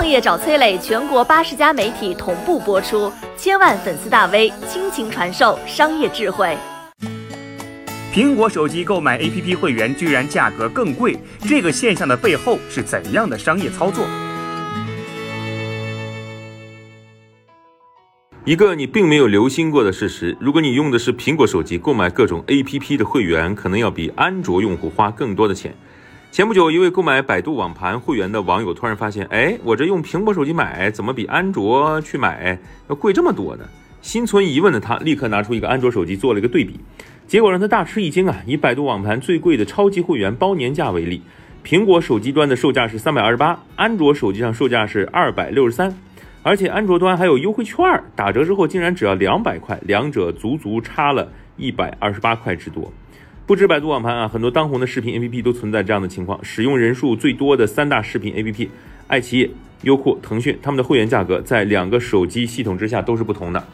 创业找崔磊，全国八十家媒体同步播出，千万粉丝大 V 倾情传授商业智慧。苹果手机购买 APP 会员居然价格更贵，这个现象的背后是怎样的商业操作？一个你并没有留心过的事实：如果你用的是苹果手机，购买各种 APP 的会员，可能要比安卓用户花更多的钱。前不久，一位购买百度网盘会员的网友突然发现，哎，我这用苹果手机买，怎么比安卓去买要贵这么多呢？心存疑问的他，立刻拿出一个安卓手机做了一个对比。结果让他大吃一惊啊！以百度网盘最贵的超级会员包年价为例，苹果手机端的售价是三百二十八，安卓手机上售价是二百六十三，而且安卓端还有优惠券，打折之后竟然只要两百块，两者足足差了一百二十八块之多。不止百度网盘啊，很多当红的视频 APP 都存在这样的情况。使用人数最多的三大视频 APP，爱奇艺、优酷、腾讯，他们的会员价格在两个手机系统之下都是不同的。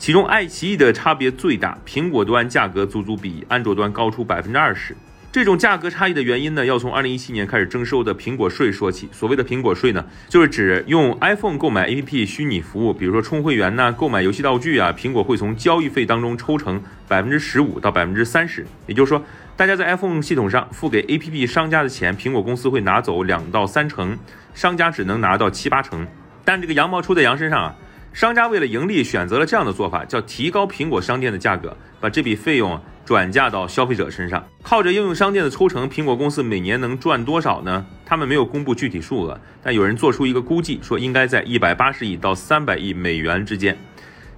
其中，爱奇艺的差别最大，苹果端价格足足比安卓端高出百分之二十。这种价格差异的原因呢，要从二零一七年开始征收的苹果税说起。所谓的苹果税呢，就是指用 iPhone 购买 APP 虚拟服务，比如说充会员呐、购买游戏道具啊，苹果会从交易费当中抽成百分之十五到百分之三十。也就是说，大家在 iPhone 系统上付给 APP 商家的钱，苹果公司会拿走两到三成，商家只能拿到七八成。但这个羊毛出在羊身上啊。商家为了盈利，选择了这样的做法，叫提高苹果商店的价格，把这笔费用转嫁到消费者身上。靠着应用商店的抽成，苹果公司每年能赚多少呢？他们没有公布具体数额，但有人做出一个估计，说应该在一百八十亿到三百亿美元之间。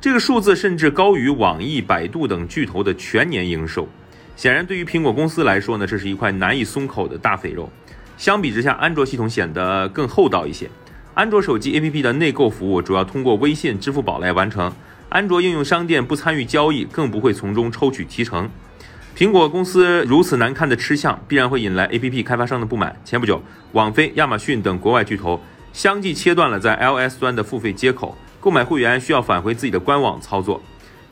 这个数字甚至高于网易、百度等巨头的全年营收。显然，对于苹果公司来说呢，这是一块难以松口的大肥肉。相比之下，安卓系统显得更厚道一些。安卓手机 APP 的内购服务主要通过微信、支付宝来完成。安卓应用商店不参与交易，更不会从中抽取提成。苹果公司如此难看的吃相，必然会引来 APP 开发商的不满。前不久，网飞、亚马逊等国外巨头相继切断了在 iOS 端的付费接口，购买会员需要返回自己的官网操作。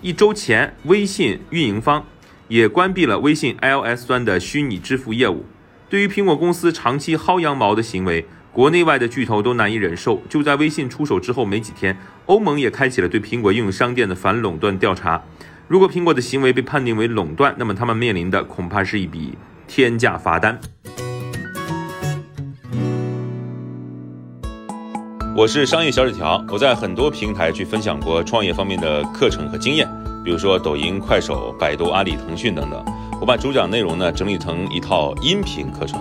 一周前，微信运营方也关闭了微信 iOS 端的虚拟支付业务。对于苹果公司长期薅羊毛的行为，国内外的巨头都难以忍受。就在微信出手之后没几天，欧盟也开启了对苹果应用商店的反垄断调查。如果苹果的行为被判定为垄断，那么他们面临的恐怕是一笔天价罚单。我是商业小纸条，我在很多平台去分享过创业方面的课程和经验，比如说抖音、快手、百度、阿里、腾讯等等。我把主讲内容呢整理成一套音频课程。